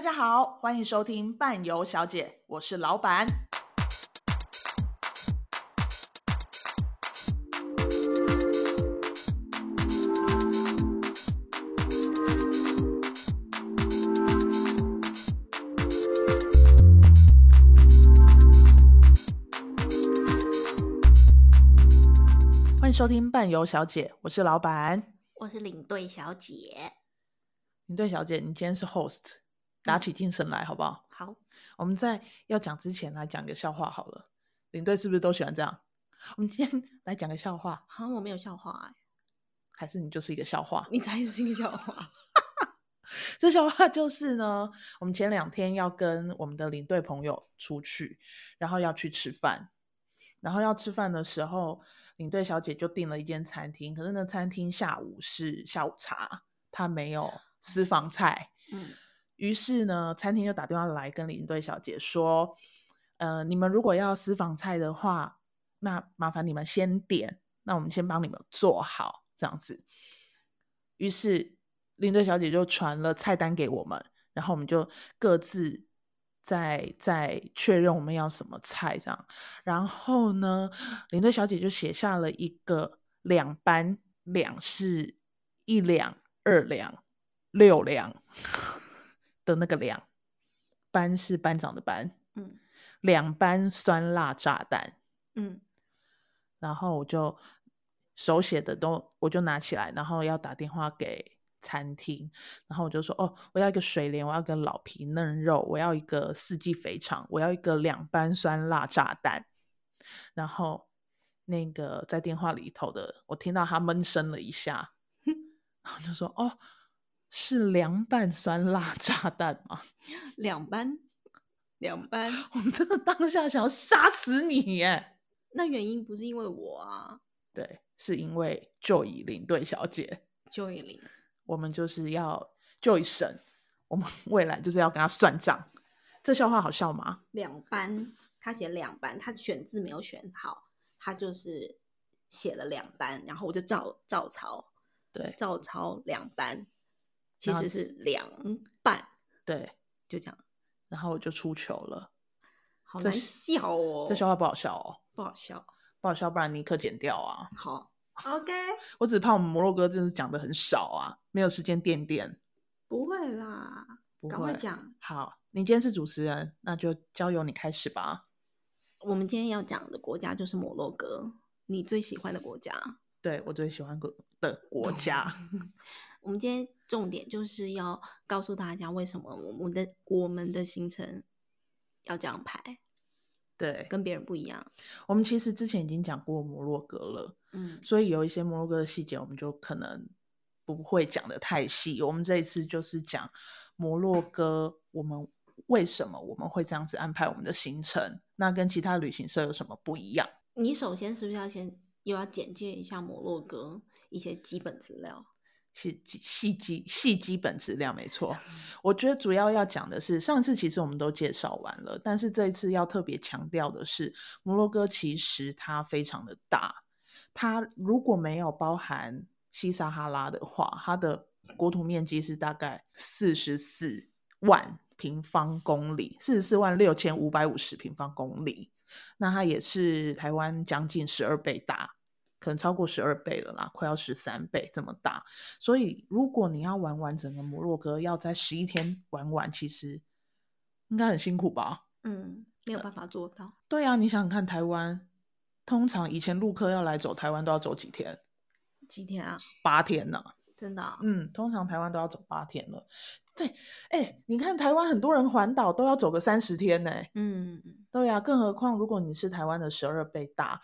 大家好，欢迎收听伴游小姐，我是老板。欢迎收听伴游小姐，我是老板，我是领队小姐。领队小姐，你今天是 host。打起精神来，好不好？好，我们在要讲之前来讲个笑话好了。领队是不是都喜欢这样？我们今天来讲个笑话。好，我没有笑话哎，还是你就是一个笑话？你才是一个笑话。这笑话就是呢，我们前两天要跟我们的领队朋友出去，然后要去吃饭，然后要吃饭的时候，领队小姐就订了一间餐厅，可是那餐厅下午是下午茶，她没有私房菜。嗯。于是呢，餐厅就打电话来跟领队小姐说：“呃，你们如果要私房菜的话，那麻烦你们先点，那我们先帮你们做好这样子。”于是领队小姐就传了菜单给我们，然后我们就各自再再确认我们要什么菜这样。然后呢，领队小姐就写下了一个两班，两是一两、二两、六两。的那个两班是班长的班，嗯，两班酸辣炸弹，嗯，然后我就手写的都我就拿起来，然后要打电话给餐厅，然后我就说哦，我要一个水莲，我要一个老皮嫩肉，我要一个四季肥肠，我要一个两班酸辣炸弹，然后那个在电话里头的，我听到他闷声了一下，然后就说哦。是凉拌酸辣炸弹吗？两班，两班，我真的当下想要杀死你耶！那原因不是因为我啊，对，是因为 Joy 领队小姐，Joy 领，我们就是要 Joy 神，我们未来就是要跟他算账。这笑话好笑吗？两班，他写两班，他选字没有选好，他就是写了两班，然后我就照照抄，对，照抄两班。其实是凉拌，对，就这样，然后我就出糗了，好难笑哦，这笑话不好笑哦，不好笑，不好笑，不然你可剪掉啊。好，OK，我只怕我们摩洛哥真的讲的很少啊，没有时间垫垫。不会啦，不会，赶快讲。好，你今天是主持人，那就交由你开始吧。我们今天要讲的国家就是摩洛哥，你最喜欢的国家？对，我最喜欢的国家。我们今天重点就是要告诉大家为什么我们的我们的行程要这样排，对，跟别人不一样。我们其实之前已经讲过摩洛哥了，嗯，所以有一些摩洛哥的细节，我们就可能不会讲的太细。我们这一次就是讲摩洛哥，我们为什么我们会这样子安排我们的行程？那跟其他旅行社有什么不一样？你首先是不是要先又要简介一下摩洛哥一些基本资料？细基细基细基本资料没错，我觉得主要要讲的是，上次其实我们都介绍完了，但是这一次要特别强调的是，摩洛哥其实它非常的大，它如果没有包含西撒哈拉的话，它的国土面积是大概四十四万平方公里，四十四万六千五百五十平方公里，那它也是台湾将近十二倍大。可能超过十二倍了啦，快要十三倍这么大。所以如果你要玩完整个摩洛哥，要在十一天玩完，其实应该很辛苦吧？嗯，没有办法做到。对啊，你想想看，台湾通常以前陆客要来走台湾都要走几天？几天啊？八天呢？真的啊？嗯，通常台湾都要走八天了。对，哎，你看台湾很多人环岛都要走个三十天呢。嗯，对啊，更何况如果你是台湾的十二倍大。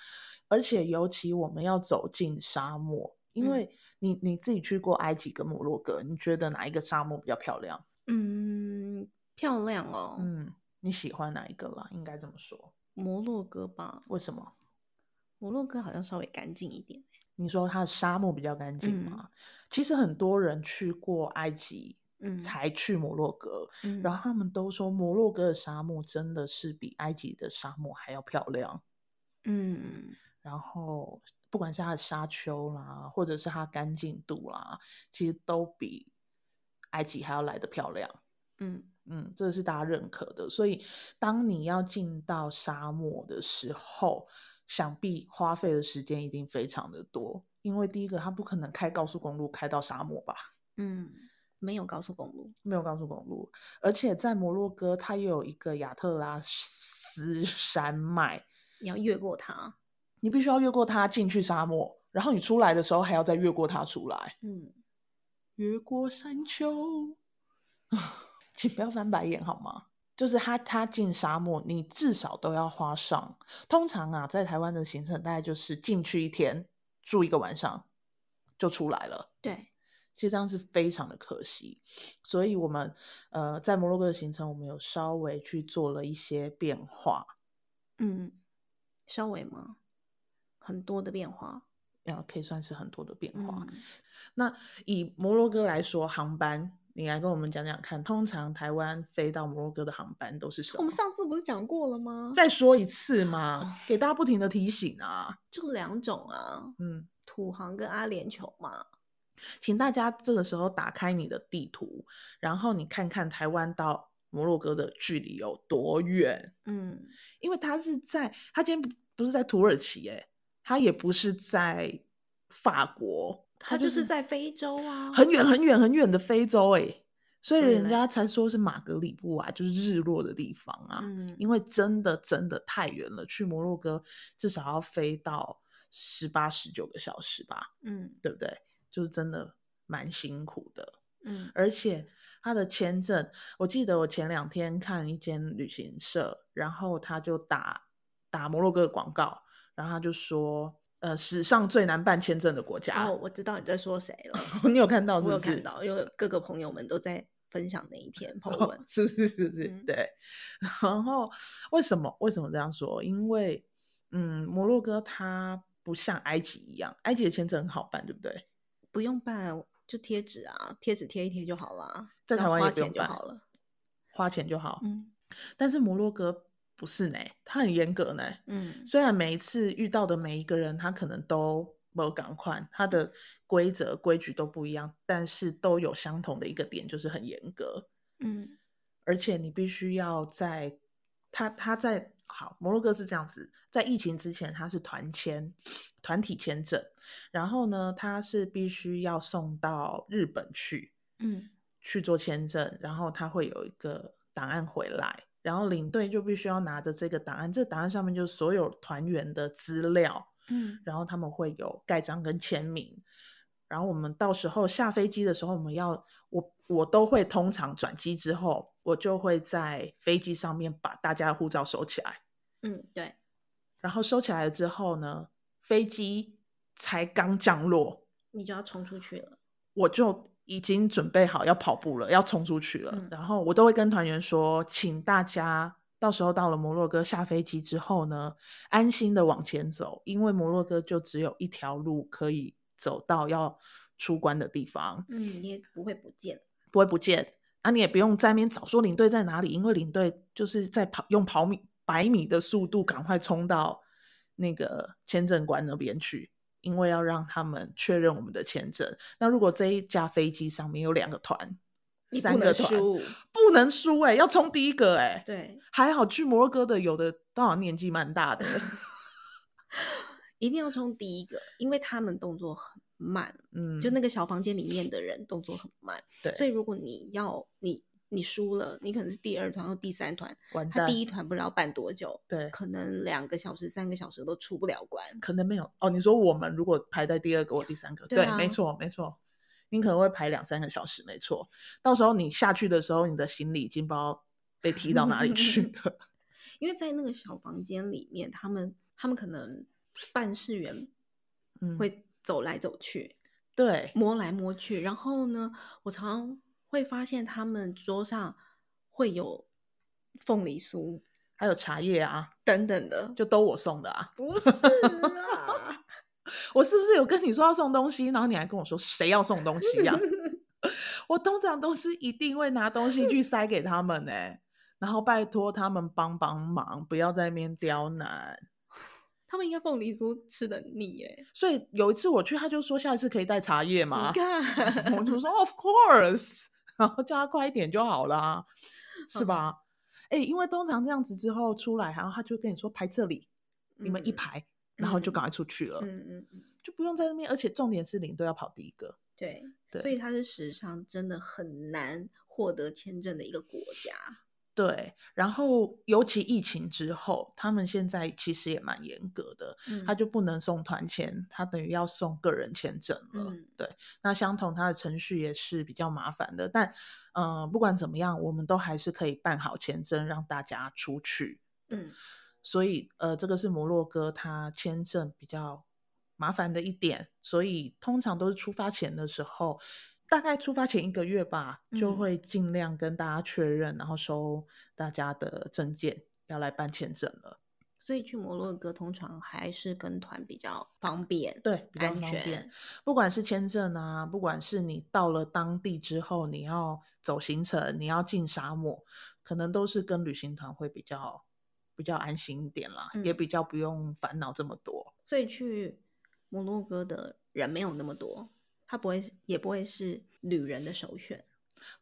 而且尤其我们要走进沙漠，因为你你自己去过埃及跟摩洛哥，你觉得哪一个沙漠比较漂亮？嗯，漂亮哦。嗯，你喜欢哪一个啦？应该这么说，摩洛哥吧？为什么？摩洛哥好像稍微干净一点。你说它的沙漠比较干净吗？嗯，其实很多人去过埃及，才去摩洛哥，嗯，然后他们都说摩洛哥的沙漠真的是比埃及的沙漠还要漂亮。嗯。然后，不管是它的沙丘啦，或者是它干净度啦，其实都比埃及还要来得漂亮。嗯嗯，这是大家认可的。所以当你要进到沙漠的时候，想必花费的时间一定非常的多，因为第一个，他不可能开高速公路开到沙漠吧？嗯，没有高速公路，没有高速公路，而且在摩洛哥，它又有一个亚特拉斯山脉，你要越过它，你必须要越过它进去沙漠，然后你出来的时候还要再越过它出来。嗯，越过山丘，请不要翻白眼好吗？就是他，他进沙漠，你至少都要花上。通常啊，在台湾的行程大概就是进去一天，住一个晚上，就出来了。对，其实这样是非常的可惜。所以，我们呃，在摩洛哥的行程，我们有稍微去做了一些变化。嗯，稍微吗？很多的变化，啊，可以算是很多的变化。嗯。那以摩洛哥来说，航班。你来跟我们讲讲看，通常台湾飞到摩洛哥的航班都是什么？我们上次不是讲过了吗？再说一次嘛，给大家不停的提醒啊。就两种啊，嗯，土航跟阿联酋嘛。请大家这个时候打开你的地图，然后你看看台湾到摩洛哥的距离有多远。嗯，因为他是在，他今天不是在土耳其，哎，他也不是在法国。他就是在非洲啊，很远很远很远的非洲哎、欸，所以人家才说是马格里布啊，就是日落的地方啊。嗯，因为真的真的太远了，去摩洛哥至少要飞到十八十九个小时吧。嗯，对不对？就是真的蛮辛苦的。嗯，而且他的签证，我记得我前两天看一间旅行社，然后他就打打摩洛哥的广告，然后他就说。呃，史上最难办签证的国家。哦，我知道你在说谁了。你有看到是不是？我有看到，因为各个朋友们都在分享那一篇 po 文，哦，是不是？是不是？嗯、对。然后为什么？为什么这样说？因为，嗯，摩洛哥它不像埃及一样，埃及的签证很好办，对不对？不用办，就贴纸啊，贴纸贴一贴就好了。在台湾也不用办，花钱就好了，花钱就好。嗯，但是摩洛哥。不是呢，他很严格呢。嗯，虽然每一次遇到的每一个人，他可能都没有赶快，他的规则规矩都不一样，但是都有相同的一个点，就是很严格。嗯，而且你必须要在他他在好摩洛哥是这样子，在疫情之前他是团签团体签证，然后呢，他是必须要送到日本去，嗯，去做签证，然后他会有一个档案回来。然后领队就必须要拿着这个档案，这个档案上面就是所有团员的资料，嗯，然后他们会有盖章跟签名，然后我们到时候下飞机的时候，我们要我我都会通常转机之后，我就会在飞机上面把大家的护照收起来，嗯，对，然后收起来了之后呢，飞机才刚降落，你就要冲出去了，我就。已经准备好要跑步了，要冲出去了。嗯、然后我都会跟团员说，请大家到时候到了摩洛哥下飞机之后呢，安心的往前走，因为摩洛哥就只有一条路可以走到要出关的地方。嗯，你也不会不见，不会不见。啊，你也不用在那边找说领队在哪里，因为领队就是在跑，用跑米百米的速度赶快冲到那个签证官那边去。因为要让他们确认我们的签证，那如果这一架飞机上面有两个团、三个团，不能输哎、欸，要冲第一个哎、欸。对，还好去摩洛哥的有的当然年纪蛮大的，一定要冲第一个，因为他们动作很慢，嗯，就那个小房间里面的人动作很慢，对，所以如果你要你。你输了，你可能是第二团或第三团，完蛋，他第一团不知道办多久，对，可能两个小时、三个小时都出不了关，可能没有哦。你说我们如果排在第二个或第三个，对，啊、对，没错，没错，你可能会排两三个小时，没错。到时候你下去的时候，你的行李已经不知道被踢到哪里去 了，因为在那个小房间里面，他们他们可能办事员会走来走去，嗯、对，摸来摸去，然后呢，我常常。会发现他们桌上会有凤梨酥，还有茶叶啊等等的，就都我送的啊？不是啊，我是不是有跟你说要送东西，然后你还跟我说谁要送东西呀、啊？我通常都是一定会拿东西去塞给他们呢、欸，然后拜托他们帮帮忙，不要在那边刁难。他们应该凤梨酥吃的腻耶，所以有一次我去，他就说下一次可以带茶叶吗？我就说 Of course。然后叫他快一点就好了，是吧？哎、嗯欸，因为通常这样子之后出来，然后他就跟你说排这里，你们一排，嗯、然后就赶快出去了，嗯嗯嗯，就不用在那边。而且重点是领队要跑第一个，对对，所以它是史上真的很难获得签证的一个国家。对，然后尤其疫情之后，他们现在其实也蛮严格的，嗯、他就不能送团签，他等于要送个人签证了。嗯、对，那相同他的程序也是比较麻烦的，但嗯、呃，不管怎么样，我们都还是可以办好签证，让大家出去。嗯，所以呃，这个是摩洛哥他签证比较麻烦的一点，所以通常都是出发前的时候。大概出发前一个月吧，就会尽量跟大家确认，嗯、然后收大家的证件，要来办签证了。所以去摩洛哥通常还是跟团比较方便，对，比较方便。不管是签证啊，不管是你到了当地之后，你要走行程，你要进沙漠，可能都是跟旅行团会比较比较安心一点啦，嗯、也比较不用烦恼这么多。所以去摩洛哥的人没有那么多。他不会，也不会是旅人的首选，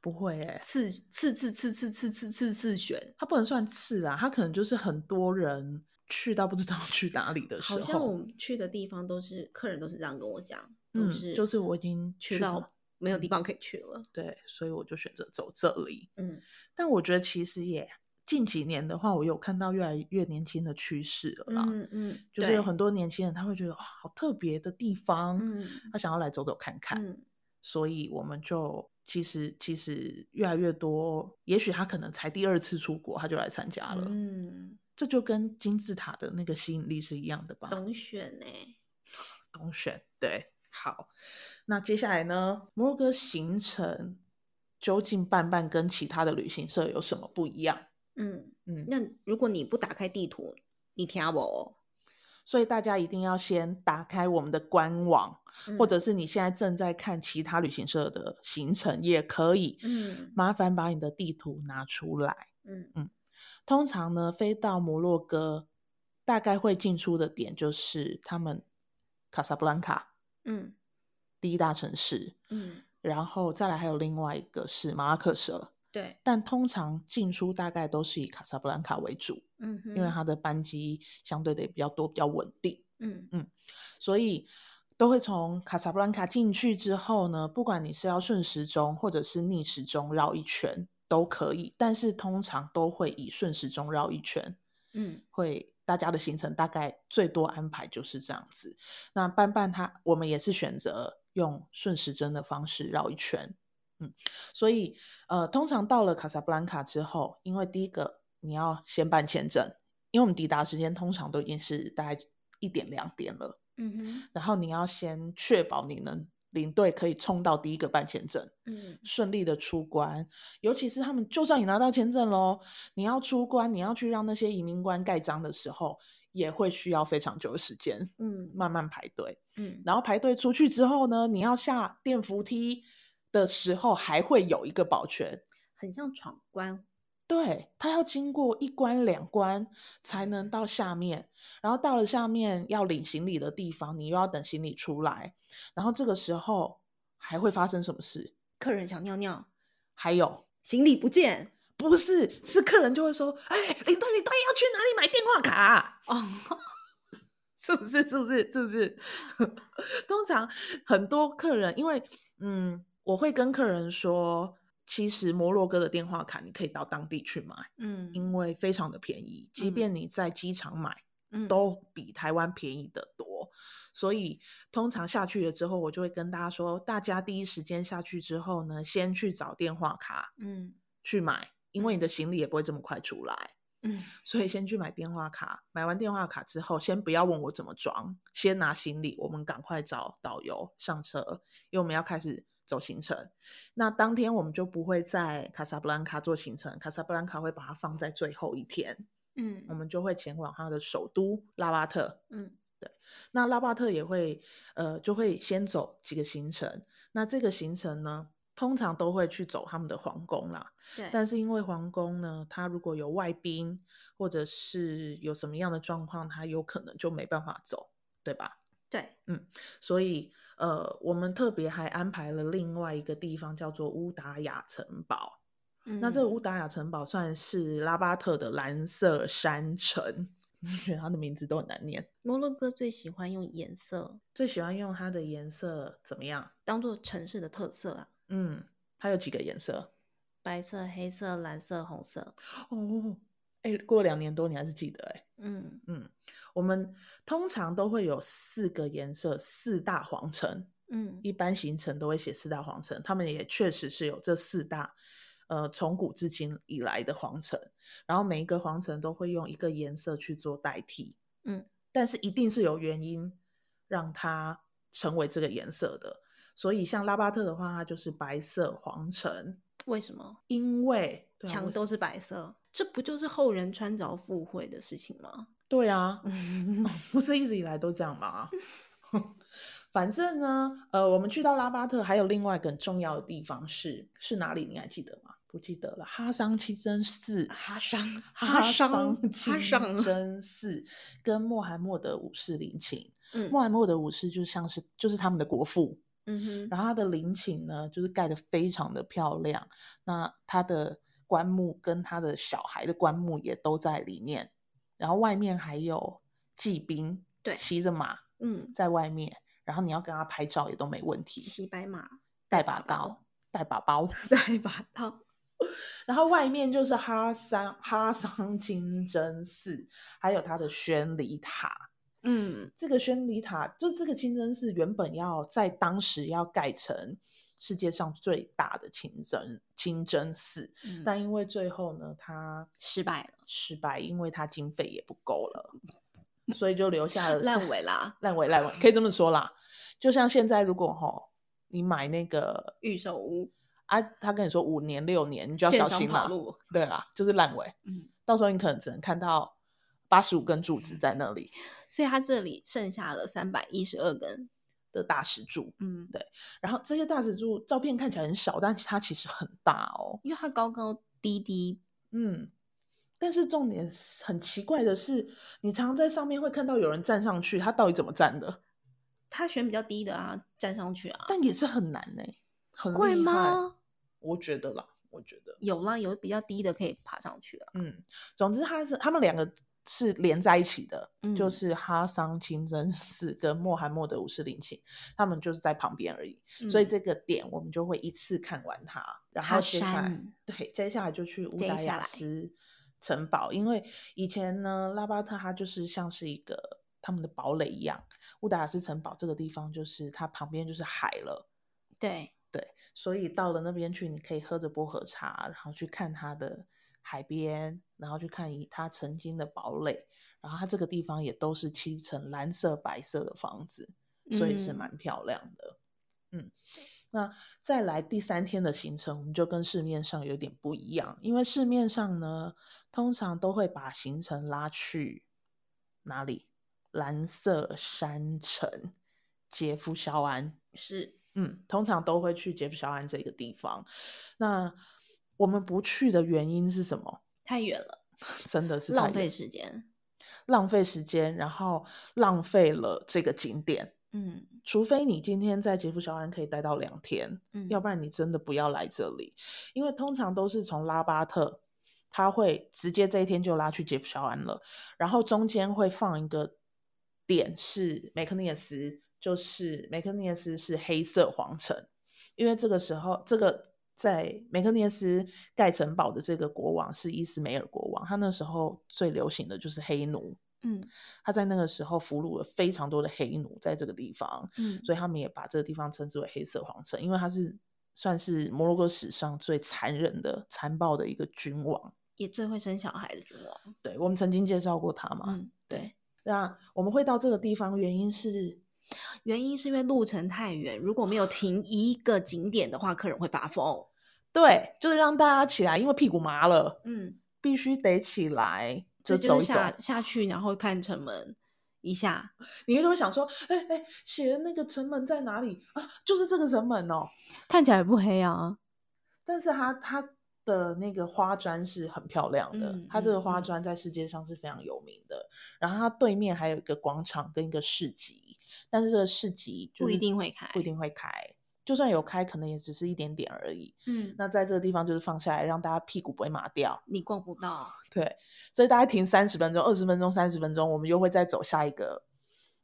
不会诶、欸，次次次次次次次次次选，他不能算次啊，他可能就是很多人去到不知道 去哪里的时候。好像我们去的地方都是客人都是这样跟我讲，都是、嗯、就是我已经去到没有地方可以去了，对，所以我就选择走这里。嗯，但我觉得其实也。近几年的话，我有看到越来越年轻的趋势了啦。嗯嗯，就是有很多年轻人他会觉得哇，好特别的地方，嗯，他想要来走走看看。嗯，所以我们就其实其实越来越多，也许他可能才第二次出国，他就来参加了。嗯，这就跟金字塔的那个吸引力是一样的吧？董选呢？董选对。好，那接下来呢？摩洛哥行程究竟办办跟其他的旅行社有什么不一样？嗯嗯，那如果你不打开地图，你听不哦。所以大家一定要先打开我们的官网，嗯、或者是你现在正在看其他旅行社的行程也可以。嗯，麻烦把你的地图拿出来。嗯嗯，通常呢，飞到摩洛哥，大概会进出的点就是他们卡萨布兰卡，嗯，第一大城市。嗯，然后再来还有另外一个是马拉克什。对，但通常进出大概都是以卡萨布兰卡为主，嗯哼，因为它的班机相对的也比较多，比较稳定，嗯。嗯，所以都会从卡萨布兰卡进去之后呢，不管你是要顺时钟或者是逆时钟绕一圈都可以，但是通常都会以顺时钟绕一圈，嗯，会大家的行程大概最多安排就是这样子。那班班他我们也是选择用顺时针的方式绕一圈。嗯，所以呃，通常到了卡萨布兰卡之后，因为第一个你要先办签证，因为我们抵达时间通常都已经是大概一点两点了，嗯哼，然后你要先确保你能领队可以冲到第一个办签证，嗯，顺利的出关。尤其是他们就算你拿到签证喽，你要出关，你要去让那些移民官盖章的时候，也会需要非常久的时间，嗯，慢慢排队，嗯，然后排队出去之后呢，你要下电扶梯。的时候还会有一个保全，很像闯关。对，他要经过一关两关才能到下面，然后到了下面要领行李的地方，你又要等行李出来，然后这个时候还会发生什么事？客人想尿尿，还有行李不见，不是，是客人就会说：“哎，领队，领队要去哪里买电话卡？”哦，是不是？是不是？是不是？通常很多客人因为嗯。我会跟客人说，其实摩洛哥的电话卡你可以到当地去买，嗯，因为非常的便宜，即便你在机场买，嗯，都比台湾便宜的多。所以通常下去了之后，我就会跟大家说，大家第一时间下去之后呢，先去找电话卡，嗯，去买，因为你的行李也不会这么快出来，嗯，所以先去买电话卡。买完电话卡之后，先不要问我怎么装，先拿行李，我们赶快找导游上车，因为我们要开始。走行程，那当天我们就不会在卡萨布兰卡做行程，卡萨布兰卡会把它放在最后一天。嗯，我们就会前往它的首都拉巴特。嗯，对，那拉巴特也会呃，就会先走几个行程。那这个行程呢，通常都会去走他们的皇宫啦。对，但是因为皇宫呢，它如果有外宾或者是有什么样的状况，它有可能就没办法走，对吧？对，嗯，所以呃，我们特别还安排了另外一个地方，叫做乌达雅城堡。嗯、那这个乌达雅城堡算是拉巴特的蓝色山城，我觉得它的名字都很难念。摩洛哥最喜欢用颜色，最喜欢用它的颜色怎么样？当做城市的特色啊。嗯，它有几个颜色？白色、黑色、蓝色、红色。哦。哎，过两年多你还是记得哎，嗯。嗯，我们通常都会有四个颜色，四大皇城，嗯，一般行程都会写四大皇城，他们也确实是有这四大，呃，从古至今以来的皇城，然后每一个皇城都会用一个颜色去做代替，嗯，但是一定是有原因让它成为这个颜色的，所以像拉巴特的话，它就是白色皇城，为什么？因为墙都是白色。这不就是后人穿凿附会的事情吗？对啊，不是一直以来都这样吗？反正呢，呃，我们去到拉巴特还有另外一个很重要的地方是是哪里？你还记得吗？不记得了。哈桑清真寺，哈桑，哈桑清真寺跟穆罕默德五世陵寝。嗯，穆罕默德五世就像是就是他们的国父。嗯哼，然后他的陵寝呢，就是盖得非常的漂亮。那他的。棺木跟他的小孩的棺木也都在里面，然后外面还有骑兵，对，骑着马，嗯，在外面，然后你要跟他拍照也都没问题。骑白马，带把刀，带把包，带把刀。然后外面就是哈桑哈桑清真寺，还有他的宣礼塔。嗯，这个宣礼塔就这个清真寺原本要在当时要盖成。世界上最大的清真清真寺，嗯，但因为最后呢，他失败了，失败，因为他经费也不够了，所以就留下了 烂尾啦，烂尾烂尾，可以这么说啦。就像现在，如果哈你买那个预售屋啊，他跟你说五年六年，你就要小心了。对啦，就是烂尾，嗯，到时候你可能只能看到八十五根柱子在那里，所以他这里剩下了三百一十二根。的大石柱，嗯，对，然后这些大石柱照片看起来很小，但它其实很大哦，因为它高高低低，嗯，但是重点很奇怪的是，你常常在上面会看到有人站上去，他到底怎么站的？他选比较低的啊，站上去啊，但也是很难呢，很贵吗？我觉得啦，我觉得有啦，有比较低的可以爬上去啊，嗯，总之他是他们两个。是连在一起的，嗯、就是哈桑清真寺跟穆罕默德五世陵寝，他们就是在旁边而已，嗯，所以这个点我们就会一次看完它，然后接下来。对，接下来就去乌达雅斯城堡，因为以前呢，拉巴特它就是像是一个他们的堡垒一样，乌达雅斯城堡这个地方就是它旁边就是海了，对。对，所以到了那边去，你可以喝着薄荷茶，然后去看它的。海边，然后去看他曾经的堡垒，然后他这个地方也都是漆成蓝色、白色的房子，所以是蛮漂亮的。嗯，嗯，那再来第三天的行程，我们就跟市面上有点不一样，因为市面上呢，通常都会把行程拉去哪里？蓝色山城杰夫肖安是，嗯，通常都会去杰夫肖安这个地方。那我们不去的原因是什么？太远了，真的是浪费时间，浪费时间，然后浪费了这个景点。嗯，除非你今天在杰夫肖安可以待到两天，嗯，要不然你真的不要来这里，因为通常都是从拉巴特，他会直接这一天就拉去杰夫肖安了，然后中间会放一个点是梅克涅斯，就是梅克涅斯是黑色皇城，因为这个时候这个。在梅克涅斯盖城堡的这个国王是伊斯梅尔国王，他那时候最流行的就是黑奴，嗯，他在那个时候俘虏了非常多的黑奴在这个地方，嗯，所以他们也把这个地方称之为黑色皇城，因为他是算是摩洛哥史上最残忍的、残暴的一个君王，也最会生小孩的君王。对，我们曾经介绍过他嘛，嗯，对。那我们会到这个地方，原因是。原因是因为路程太远，如果没有停一个景点的话，客人会发疯。对，就是让大家起来，因为屁股麻了，嗯，必须得起来，就走一走，下下去，然后看城门一下。你就会想说，哎哎，写的那个城门在哪里啊？就是这个城门哦，看起来不黑啊，但是它它的那个花砖是很漂亮的，嗯、它这个花砖在世界上是非常有名的。嗯、然后它对面还有一个广场跟一个市集，但是这个市集就不一定会开，不一定会开。就算有开，可能也只是一点点而已。嗯，那在这个地方就是放下来，让大家屁股不会麻掉。你逛不到，对，所以大概停三十分钟、二十分钟、三十分钟，我们又会再走下一个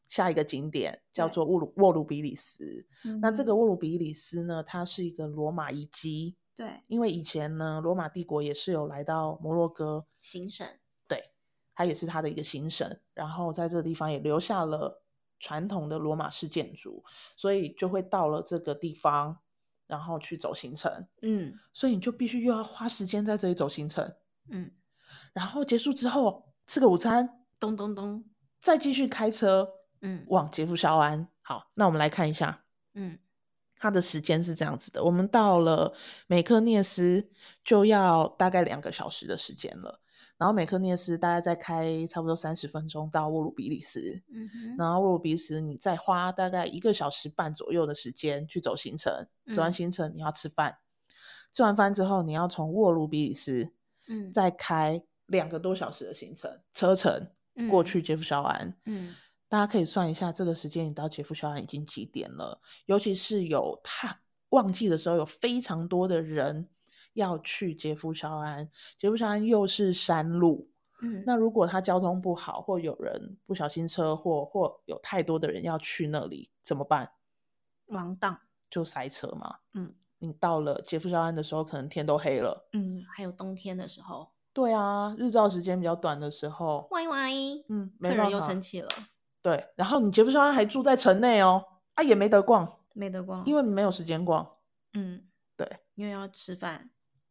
下一个景点，叫做沃鲁沃鲁比里斯。嗯、那这个沃鲁比里斯呢，它是一个罗马遗迹。对，因为以前呢，罗马帝国也是有来到摩洛哥。行省，对，它也是它的一个行省，然后在这个地方也留下了传统的罗马式建筑，所以就会到了这个地方，然后去走行程，嗯，所以你就必须又要花时间在这里走行程，嗯，然后结束之后吃个午餐，咚咚咚，再继续开车，嗯，往杰夫肖安。好，那我们来看一下，嗯。它的时间是这样子的，我们到了美克涅斯就要大概两个小时的时间了，然后美克涅斯大概再开差不多三十分钟到沃鲁比利斯，嗯，然后沃鲁比利斯你再花大概一个小时半左右的时间去走行程，嗯、走完行程你要吃饭，吃完饭之后你要从沃鲁比利斯，嗯，再开两个多小时的行程车程过去杰夫肖安，嗯。嗯大家可以算一下，这个时间你到杰夫肖安已经几点了？尤其是有太旺季的时候，有非常多的人要去杰夫肖安。杰夫肖安又是山路，嗯，那如果他交通不好，或有人不小心车祸，或有太多的人要去那里，怎么办？完蛋，就塞车嘛。嗯，你到了杰夫肖安的时候，可能天都黑了。嗯，还有冬天的时候。对啊，日照时间比较短的时候。喂喂，嗯，客人又生气了。对，然后你杰夫肖安还住在城内哦，啊也没得逛，没得逛，因为没有时间逛。嗯，对，因为要吃饭，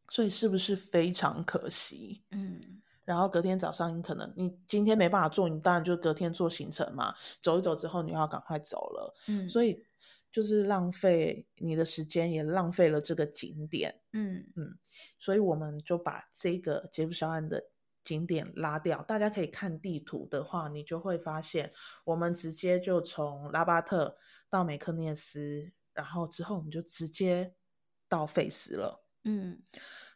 所以是不是非常可惜？嗯，然后隔天早上你可能你今天没办法做，你当然就隔天做行程嘛，走一走之后你要赶快走了，嗯，所以就是浪费你的时间，也浪费了这个景点，嗯嗯，所以我们就把这个杰夫肖安的。景点拉掉，大家可以看地图的话，你就会发现，我们直接就从拉巴特到梅克涅斯，然后之后我们就直接到费斯了。嗯，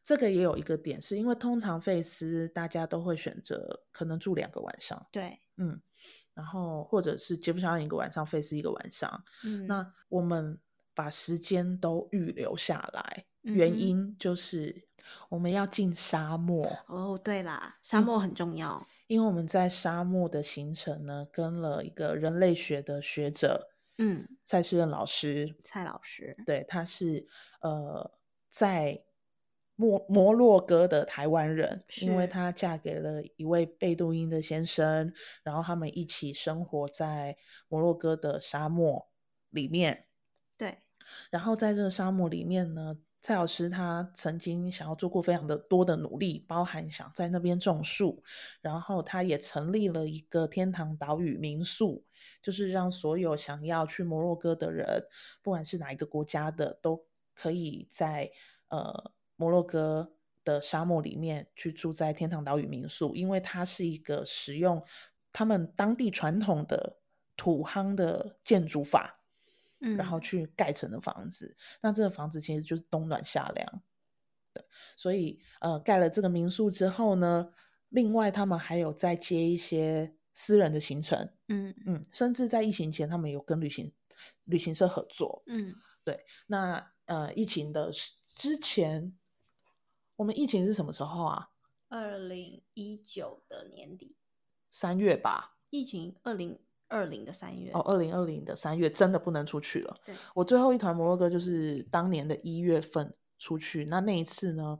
这个也有一个点，是因为通常费斯大家都会选择可能住两个晚上。对，嗯，然后或者是杰夫肖安一个晚上，费斯一个晚上。嗯，那我们把时间都预留下来，原因就是。我们要进沙漠。哦，对啦，沙漠很重要，嗯，因为我们在沙漠的行程呢，跟了一个人类学的学者，嗯，蔡世任老师，蔡老师，对，他是呃在摩摩洛哥的台湾人，因为他嫁给了一位贝都因的先生，然后他们一起生活在摩洛哥的沙漠里面，对，然后在这个沙漠里面呢。蔡老师他曾经想要做过非常的多的努力，包含想在那边种树，然后他也成立了一个天堂岛屿民宿，就是让所有想要去摩洛哥的人，不管是哪一个国家的，都可以在呃摩洛哥的沙漠里面去住在天堂岛屿民宿，因为它是一个使用他们当地传统的土夯的建筑法。然后去盖成的房子，嗯，那这个房子其实就是冬暖夏凉，对，所以呃，盖了这个民宿之后呢，另外他们还有再接一些私人的行程，嗯。嗯，甚至在疫情前，他们有跟旅行旅行社合作，嗯，对，那呃，疫情的之前，我们疫情是什么时候啊？二零一九的年底，三月吧，疫情二零。二零的三月哦，二零二零的三月真的不能出去了。对，我最后一团摩洛哥就是当年的一月份出去，那那一次呢，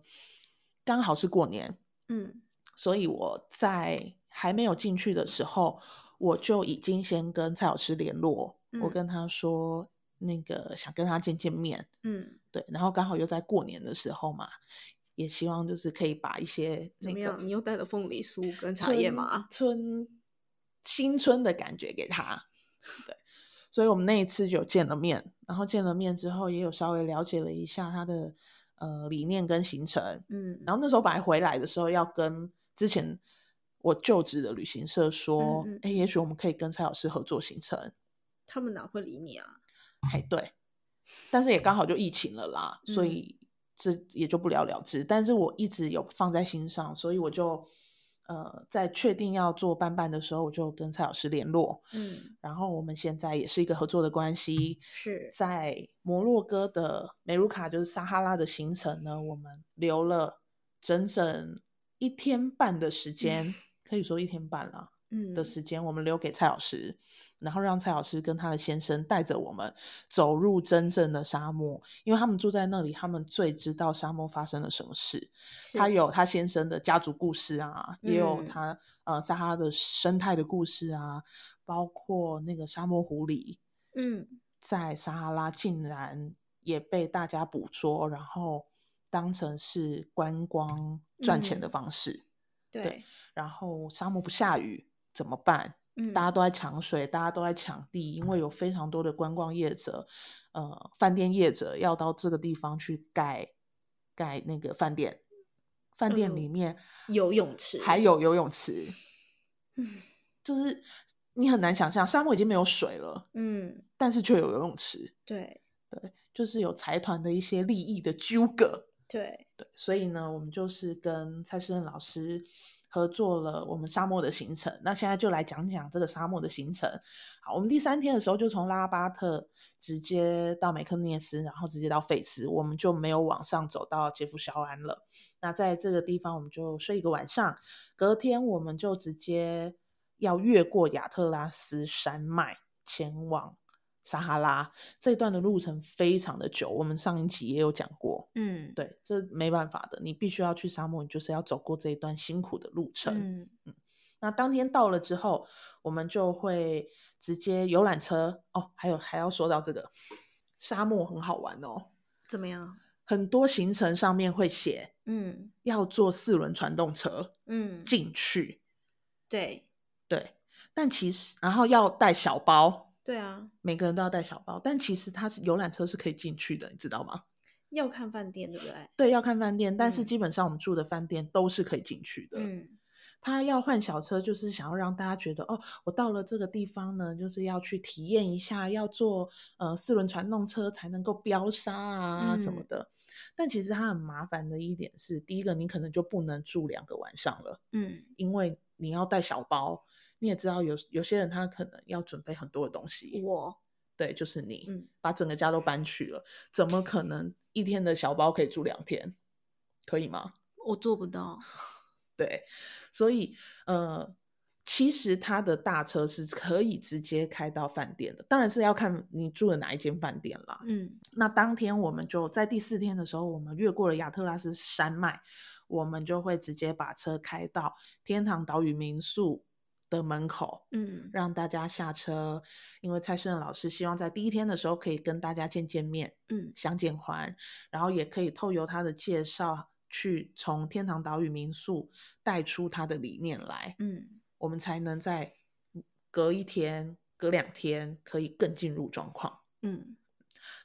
刚好是过年，嗯，所以我在还没有进去的时候，我就已经先跟蔡老师联络，嗯，我跟他说那个想跟他见见面，嗯，对，然后刚好又在过年的时候嘛，也希望就是可以把一些那个，怎么样？你又带了凤梨酥跟茶叶吗？春。新春的感觉给他，对，所以我们那一次就见了面，然后见了面之后，也有稍微了解了一下他的呃理念跟行程，嗯，然后那时候本来回来的时候要跟之前我就职的旅行社说，哎、嗯嗯，也许我们可以跟蔡老师合作行程，他们哪会理你啊？哎，对，但是也刚好就疫情了啦，嗯、所以这也就不了了之。但是我一直有放在心上，所以我就呃在确定要做班班的时候，我就跟蔡老师联络，嗯，然后我们现在也是一个合作的关系。是在摩洛哥的梅鲁卡，就是撒哈拉的行程呢，我们留了整整一天半的时间，嗯、可以说一天半了。的时间，我们留给蔡老师，然后让蔡老师跟他的先生带着我们走入真正的沙漠，因为他们住在那里，他们最知道沙漠发生了什么事。他有他先生的家族故事啊，也有他呃撒哈拉的生态的故事啊，包括那个沙漠狐狸，嗯，在撒哈拉竟然也被大家捕捉，然后当成是观光赚钱的方式。对，对，然后沙漠不下雨。怎么办？大家都在抢水，嗯，大家都在抢地，因为有非常多的观光业者，呃，饭店业者要到这个地方去盖盖那个饭店，饭店里面游泳池，还有游泳池，嗯，就是你很难想象，沙漠已经没有水了，嗯，但是却有游泳池，对。对，就是有财团的一些利益的纠葛，对。对，所以呢，我们就是跟蔡诗任老师。合作了我们沙漠的行程，那现在就来讲讲这个沙漠的行程。好，我们第三天的时候就从拉巴特直接到美克涅斯，然后直接到费茨，我们就没有往上走到杰夫肖安了。那在这个地方我们就睡一个晚上，隔天我们就直接要越过亚特拉斯山脉前往。撒哈拉这一段的路程非常的久，我们上一期也有讲过。嗯，对，这没办法的，你必须要去沙漠，你就是要走过这一段辛苦的路程。嗯嗯，那当天到了之后，我们就会直接游览车哦，还有还要说到这个沙漠很好玩哦。怎么样？很多行程上面会写，嗯，要坐四轮传动车，嗯，进去。对对，但其实然后要带小包。对啊，每个人都要带小包，但其实它是游览车是可以进去的，你知道吗？要看饭店，对不对？对，要看饭店，但是基本上我们住的饭店都是可以进去的。嗯，他要换小车，就是想要让大家觉得，哦，我到了这个地方呢，就是要去体验一下，要坐呃四轮传动车才能够飙沙啊什么的。嗯。但其实它很麻烦的一点是，第一个你可能就不能住两个晚上了，嗯，因为你要带小包。你也知道有有些人他可能要准备很多的东西，我对，就是你，嗯，把整个家都搬去了，怎么可能一天的小包可以住两天？可以吗？我做不到。对，所以呃，其实他的大车是可以直接开到饭店的，当然是要看你住的哪一间饭店啦。嗯，那当天我们就在第四天的时候，我们越过了亚特拉斯山脉，我们就会直接把车开到天堂岛屿民宿的门口，嗯，让大家下车，因为蔡诗任老师希望在第一天的时候可以跟大家见见面，嗯，相见欢，然后也可以透由他的介绍，去从天堂岛屿民宿带出他的理念来，嗯，我们才能在隔一天、隔两天可以更进入状况，嗯，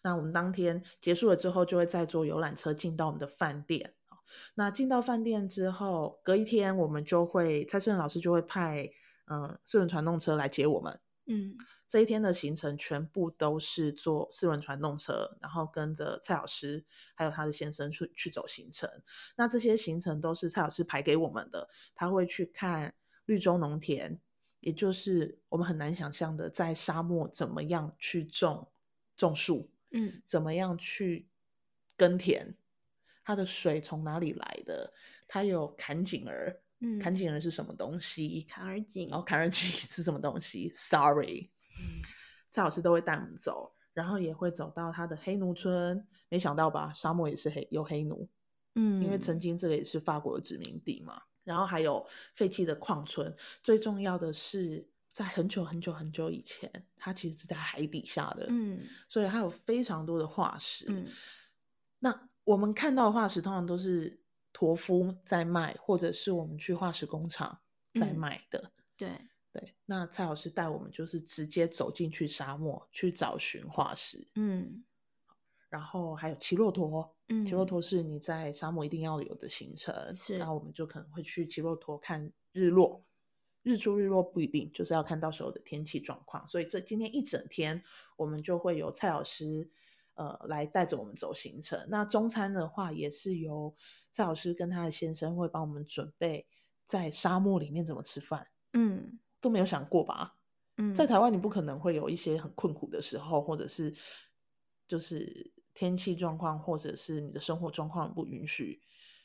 那我们当天结束了之后，就会再坐游览车进到我们的饭店，那进到饭店之后，隔一天我们就会蔡诗任老师就会派。嗯，四轮传动车来接我们。嗯，这一天的行程全部都是坐四轮传动车，然后跟着蔡老师还有他的先生去去走行程。那这些行程都是蔡老师排给我们的，他会去看绿洲农田，也就是我们很难想象的，在沙漠怎么样去种种树，嗯，怎么样去耕田，它的水从哪里来的？它有坎井儿。嗯，坎井人是什么东西？坎儿井，然后坎儿井是什么东西？Sorry，嗯，蔡老师都会带我们走，然后也会走到他的黑奴村。没想到吧，沙漠也是黑有黑奴，嗯，因为曾经这个也是法国的殖民地嘛。然后还有废弃的矿村，最重要的是在很久很久很久以前，它其实是在海底下的，嗯，所以它有非常多的化石。嗯，那我们看到的化石通常都是。驼夫在卖，或者是我们去化石工厂在卖的。嗯、对对，那蔡老师带我们就是直接走进去沙漠去找寻化石。嗯，然后还有骑骆驼。嗯，骑骆驼是你在沙漠一定要有的行程。是，然后我们就可能会去骑骆驼看日落、日出、日落不一定，就是要看到时候的天气状况。所以这今天一整天，我们就会有蔡老师。呃来带着我们走行程。那中餐的话，也是由蔡老师跟他的先生会帮我们准备在沙漠里面怎么吃饭。嗯，都没有想过吧？嗯，在台湾你不可能会有一些很困苦的时候，或者是就是天气状况，或者是你的生活状况不允许，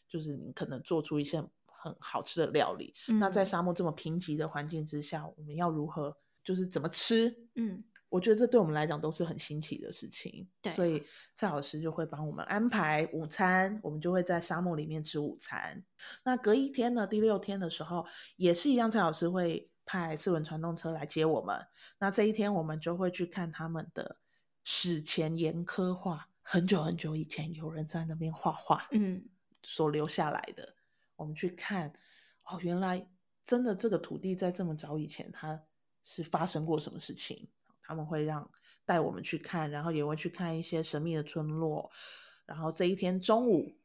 就是你可能做出一些很好吃的料理。嗯，那在沙漠这么贫瘠的环境之下，我们要如何就是怎么吃？嗯，我觉得这对我们来讲都是很新奇的事情。对，所以蔡老师就会帮我们安排午餐，我们就会在沙漠里面吃午餐。那隔一天呢，第六天的时候也是一样，蔡老师会派四轮传动车来接我们。那这一天我们就会去看他们的史前岩刻画，很久很久以前有人在那边画画，嗯，所留下来的。我们去看，哦，原来真的这个土地在这么早以前，它是发生过什么事情？他们会让带我们去看，然后也会去看一些神秘的村落。然后这一天中午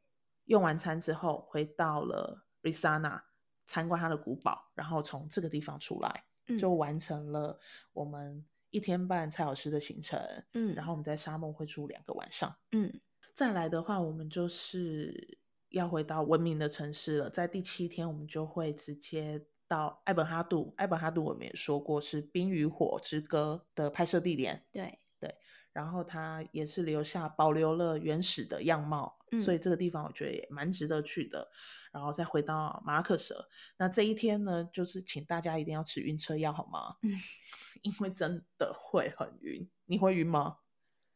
用完餐之后，回到了 Risana 参观他的古堡，然后从这个地方出来，嗯、就完成了我们一天半蔡老师的行程。嗯，然后我们在沙漠会住两个晚上。嗯，再来的话，我们就是。要回到文明的城市了，在第七天，我们就会直接到艾本哈杜。艾本哈杜我们也说过是《冰与火之歌》的拍摄地点。对对，然后它也是留下保留了原始的样貌，嗯，所以这个地方我觉得也蛮值得去的。然后再回到马拉克舍，那这一天呢，就是请大家一定要吃晕车药，好吗？嗯，因为真的会很晕。你会晕吗？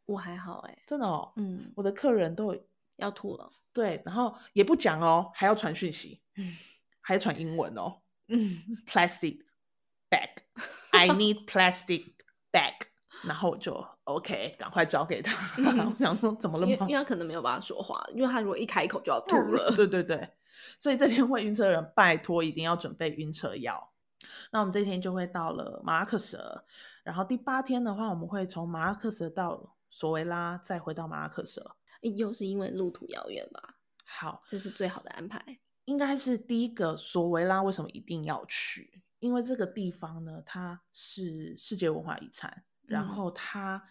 我还好哎、欸，真的哦。嗯，我的客人都要吐了。对，然后也不讲哦，还要传讯息，嗯，还要传英文哦，嗯 plastic bag，I need plastic bag，然后我就 OK，赶快交给他。嗯、我想说怎么了吗？因为，因为他可能没有办法说话，因为他如果一开口就要吐了。嗯、对对对，所以这天会晕车的人，拜托一定要准备晕车药。那我们这天就会到了马拉克什，然后第八天的话，我们会从马拉克什到索维拉，再回到马拉克什。又是因为路途遥远吧？好，这是最好的安排。应该是第一个，索维拉为什么一定要去？因为这个地方呢，它是世界文化遗产，嗯、然后它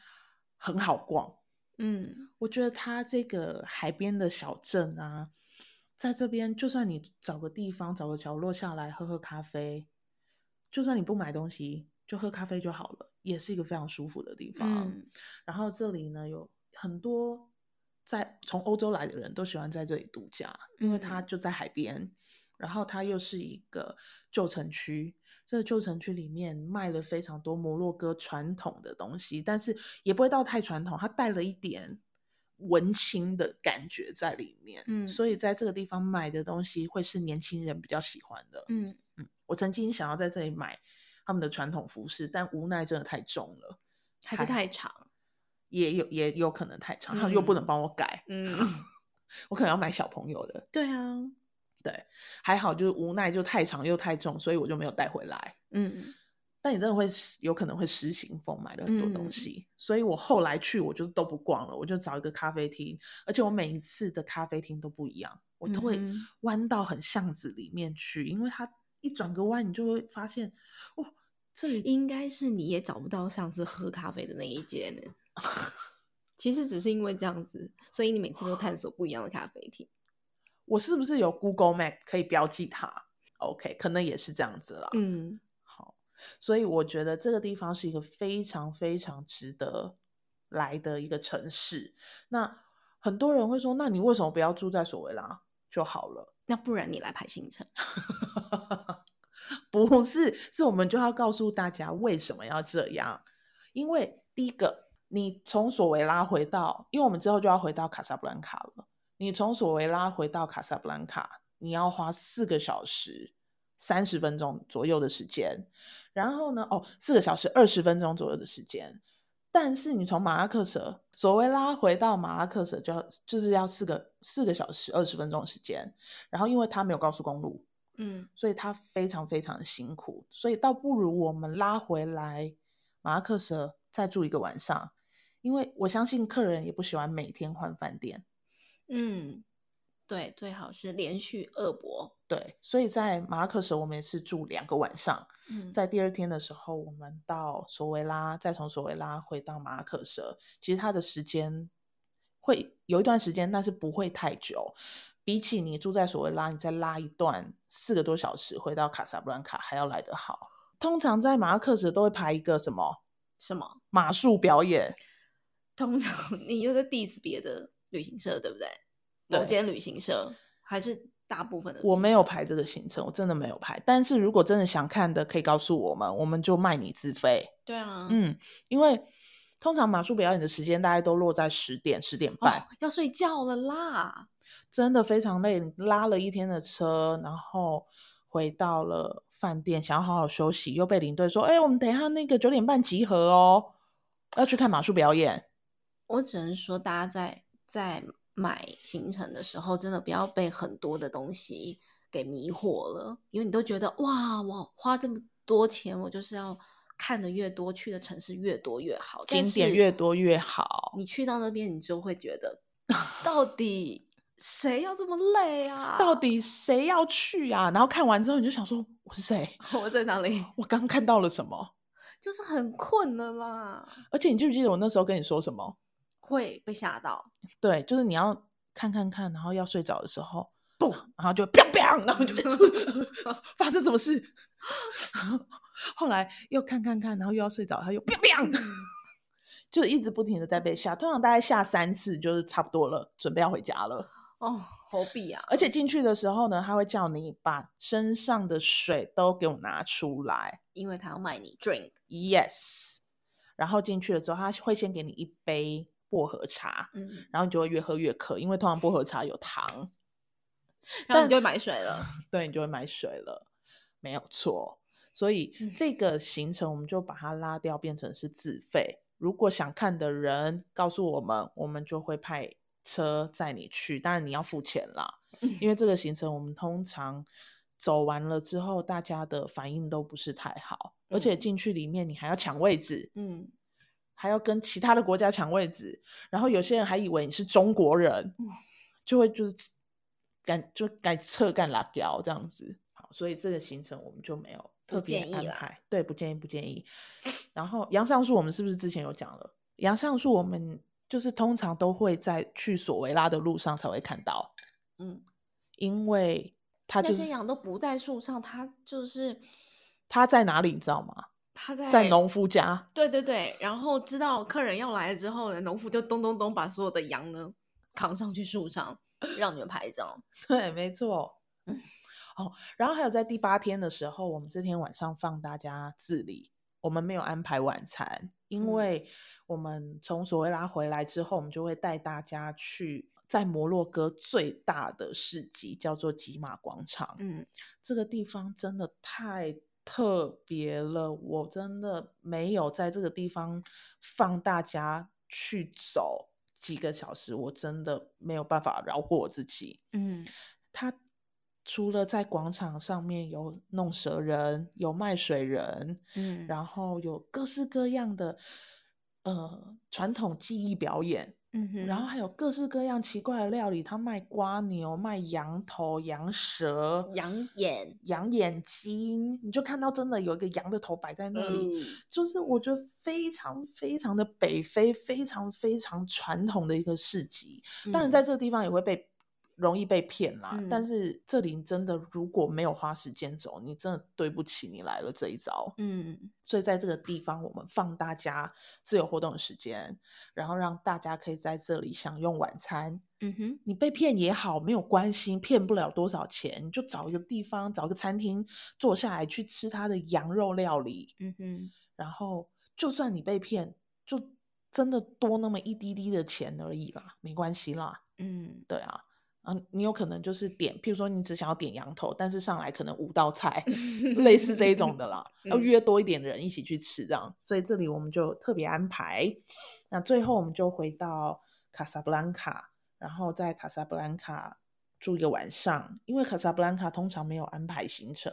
很好逛。嗯，我觉得它这个海边的小镇啊，在这边，就算你找个地方，找个角落下来喝喝咖啡，就算你不买东西，就喝咖啡就好了，也是一个非常舒服的地方。嗯、然后这里呢，有很多。在从欧洲来的人都喜欢在这里度假，因为它就在海边，嗯、然后它又是一个旧城区。这个旧城区里面卖了非常多摩洛哥传统的东西，但是也不会到太传统，它带了一点文青的感觉在里面。嗯，所以在这个地方买的东西会是年轻人比较喜欢的。嗯嗯，我曾经想要在这里买他们的传统服饰，但无奈真的太重了，还是太长。也有也有可能太长，他、嗯、又不能帮我改，嗯，我可能要买小朋友的。对啊，对，还好就是无奈就太长又太重，所以我就没有带回来。嗯，但你真的会有可能会失心疯，买了很多东西，嗯、所以我后来去我就都不逛了，我就找一个咖啡厅，而且我每一次的咖啡厅都不一样，我都会弯到很巷子里面去，因为它一转个弯，你就会发现，哦，这里应该是你也找不到上次喝咖啡的那一间呢。其实只是因为这样子，所以你每次都探索不一样的咖啡厅。我是不是有 Google Map 可以标记它？OK，可能也是这样子了。嗯，好，所以我觉得这个地方是一个非常非常值得来的一个城市。那很多人会说，那你为什么不要住在索维拉就好了？那不然你来排行程？不是，是我们就要告诉大家为什么要这样，因为。第一个，你从索维拉回到，因为我们之后就要回到卡萨布兰卡了。你从索维拉回到卡萨布兰卡，你要花四个小时三十分钟左右的时间。然后呢，哦，四个小时二十分钟左右的时间。但是你从马拉克什索维拉回到马拉克什就要就是要四个四个小时二十分钟的时间。然后因为它没有高速公路，嗯，所以它非常非常的辛苦。所以倒不如我们拉回来马拉克什。再住一个晚上，因为我相信客人也不喜欢每天换饭店。嗯，对，最好是连续二博。对，所以在马拉克什我们也是住两个晚上。嗯，在第二天的时候，我们到索维拉，再从索维拉回到马拉克什。其实它的时间会有一段时间，但是不会太久。比起你住在索维拉，你再拉一段四个多小时回到卡萨布兰卡还要来得好。通常在马拉克什都会排一个什么什么马术表演。通常 你又在 diss 别的旅行社，对不对？某间旅行社还是大部分的？我没有排这个行程，我真的没有排。但是如果真的想看的，可以告诉我们，我们就卖你自费。对啊，嗯，因为。通常马术表演的时间大概都落在十点、十点半，哦，要睡觉了啦，真的非常累。拉了一天的车，然后回到了饭店，想要好好休息，又被领队说：“哎、欸，我们等一下那个九点半集合哦，要去看马术表演。”我只能说，大家在在买行程的时候，真的不要被很多的东西给迷惑了，因为你都觉得哇，我花这么多钱，我就是要。看的越多，去的城市越多越好，景点越多越好。你去到那边，你就会觉得，到底谁要这么累啊？到底谁要去啊？然后看完之后，你就想说，我是谁？我在哪里？我刚看到了什么？就是很困了啦。而且你记不记得我那时候跟你说什么？会被吓到。对，就是你要看看看，然后要睡着的时候。然后就砰砰，然后就 发生什么事？后来又看看看，然后又要睡着，他又砰砰，就一直不停的在被吓。通常大概吓三次，就是差不多了，准备要回家了。哦，何必啊！而且进去的时候呢，他会叫你把身上的水都给我拿出来，因为他要卖你 drink。Yes。然后进去了之后，他会先给你一杯薄荷茶，嗯，然后你就会越喝越渴，因为通常薄荷茶有糖。然后你就会买水了，对，你就会买水了，没有错。所以这个行程我们就把它拉掉，变成是自费。如果想看的人告诉我们，我们就会派车载你去。当然你要付钱啦，因为这个行程我们通常走完了之后，大家的反应都不是太好，而且进去里面你还要抢位置，嗯，还要跟其他的国家抢位置，然后有些人还以为你是中国人，就会就是。敢就敢撤干辣椒这样子，好，所以这个行程我们就没有特别安排，对，不建议，不建议。然后杨上树我们是不是之前有讲了？杨上树我们就是通常都会在去索维拉的路上才会看到，嗯，因为他、就是、那些羊都不在树上，它就是它在哪里，你知道吗？他在在农夫家，对对对，然后知道客人要来了之后呢，农夫就咚咚咚把所有的羊呢扛上去树上。让你们拍照，对，没错。嗯，哦，然后还有在第八天的时候，我们这天晚上放大家自理，我们没有安排晚餐，因为我们从索维拉回来之后，我们就会带大家去在摩洛哥最大的市集，叫做吉马广场。嗯，这个地方真的太特别了，我真的没有在这个地方放大家去走。几个小时，我真的没有办法饶过我自己。嗯，他除了在广场上面有弄蛇人，有卖水人，嗯，然后有各式各样的呃传统技艺表演。嗯哼，然后还有各式各样奇怪的料理，他卖瓜牛、卖羊头、羊舌、羊眼、羊眼睛，你就看到真的有一个羊的头摆在那里，嗯、就是我觉得非常非常的北非，非常非常传统的一个市集。当然，在这个地方也会被。容易被骗啦，嗯，但是这里真的如果没有花时间走，你真的对不起你来了这一招。嗯，所以在这个地方，我们放大家自由活动的时间，然后让大家可以在这里享用晚餐。嗯哼，你被骗也好，没有关系，骗不了多少钱，你就找一个地方，找一个餐厅坐下来去吃他的羊肉料理。嗯哼，然后就算你被骗，就真的多那么一滴滴的钱而已啦，没关系啦。嗯，对啊。啊，你有可能就是点，譬如说你只想要点羊头，但是上来可能五道菜，类似这一种的啦，要约多一点人一起去吃这样，所以这里我们就特别安排。那最后我们就回到卡萨布兰卡，然后在卡萨布兰卡住一个晚上，因为卡萨布兰卡通常没有安排行程，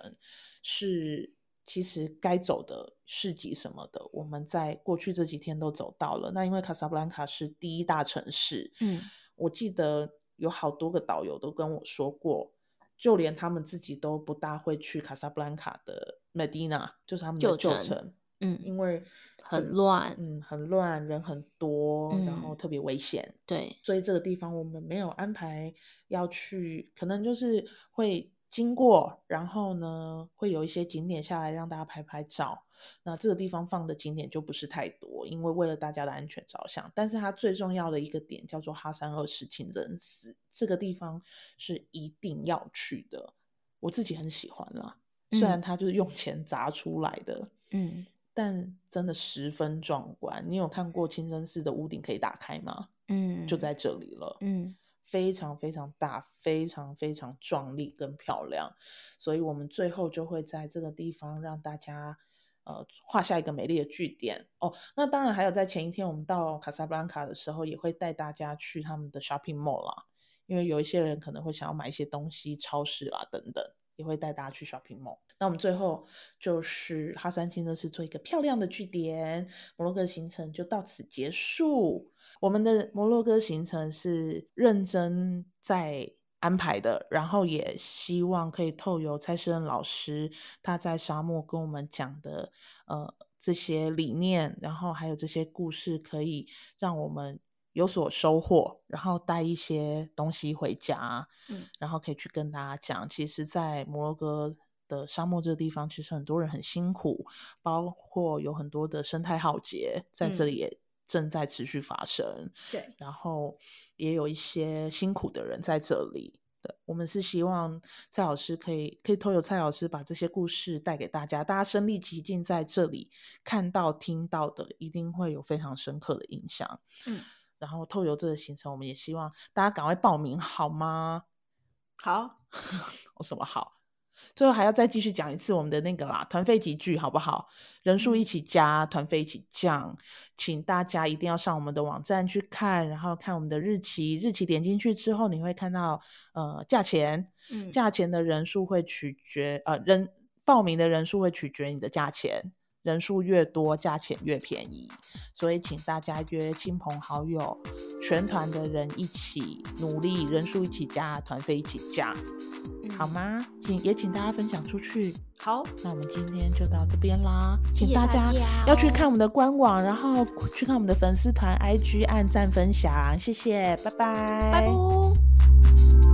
是其实该走的市集什么的，我们在过去这几天都走到了。那因为卡萨布兰卡是第一大城市，嗯，我记得。有好多个导游都跟我说过，就连他们自己都不大会去卡萨布兰卡的 Medina，就是他们的旧城，嗯，因为很乱，嗯，很乱，人很多，嗯、然后特别危险。对，所以这个地方我们没有安排要去，可能就是会经过，然后呢，会有一些景点下来让大家拍拍照。那这个地方放的景点就不是太多，因为为了大家的安全着想。但是它最重要的一个点叫做哈山二世清真寺，这个地方是一定要去的。我自己很喜欢啦，虽然它就是用钱砸出来的，嗯，但真的十分壮观。你有看过清真寺的屋顶可以打开吗？嗯，就在这里了，嗯，非常非常大，非常非常壮丽跟漂亮。所以我们最后就会在这个地方让大家。呃，画下一个美丽的句点哦。那当然还有在前一天，我们到卡萨布兰卡的时候，也会带大家去他们的 shopping mall 啦。因为有一些人可能会想要买一些东西，超市啦等等，也会带大家去 shopping mall。那我们最后就是哈三清真寺做一个漂亮的句点，摩洛哥行程就到此结束。我们的摩洛哥行程是认真在。安排的，然后也希望可以透由蔡诗恩老师他在沙漠跟我们讲的呃这些理念，然后还有这些故事，可以让我们有所收获，然后带一些东西回家，嗯，然后可以去跟大家讲，其实，在摩洛哥的沙漠这个地方，其实很多人很辛苦，包括有很多的生态浩劫在这里也。嗯正在持续发生，对，然后也有一些辛苦的人在这里。对，我们是希望蔡老师可以可以透过蔡老师把这些故事带给大家，大家身历其境在这里看到听到的，一定会有非常深刻的印象。嗯，然后透过这个行程，我们也希望大家赶快报名，好吗？好，有什么好？最后还要再继续讲一次我们的那个啦，团费级聚好不好？人数一起加，团费一起降，请大家一定要上我们的网站去看，然后看我们的日期，日期点进去之后，你会看到呃价钱，嗯，价钱的人数会取决呃人报名的人数会取决你的价钱，人数越多价钱越便宜，所以请大家约亲朋好友，全团的人一起努力，人数一起加，团费一起降。好吗？请也请大家分享出去。好，那我们今天就到这边啦。请大家要去看我们的官网，然后去看我们的粉丝团、IG，按赞分享。谢谢，拜拜，拜拜。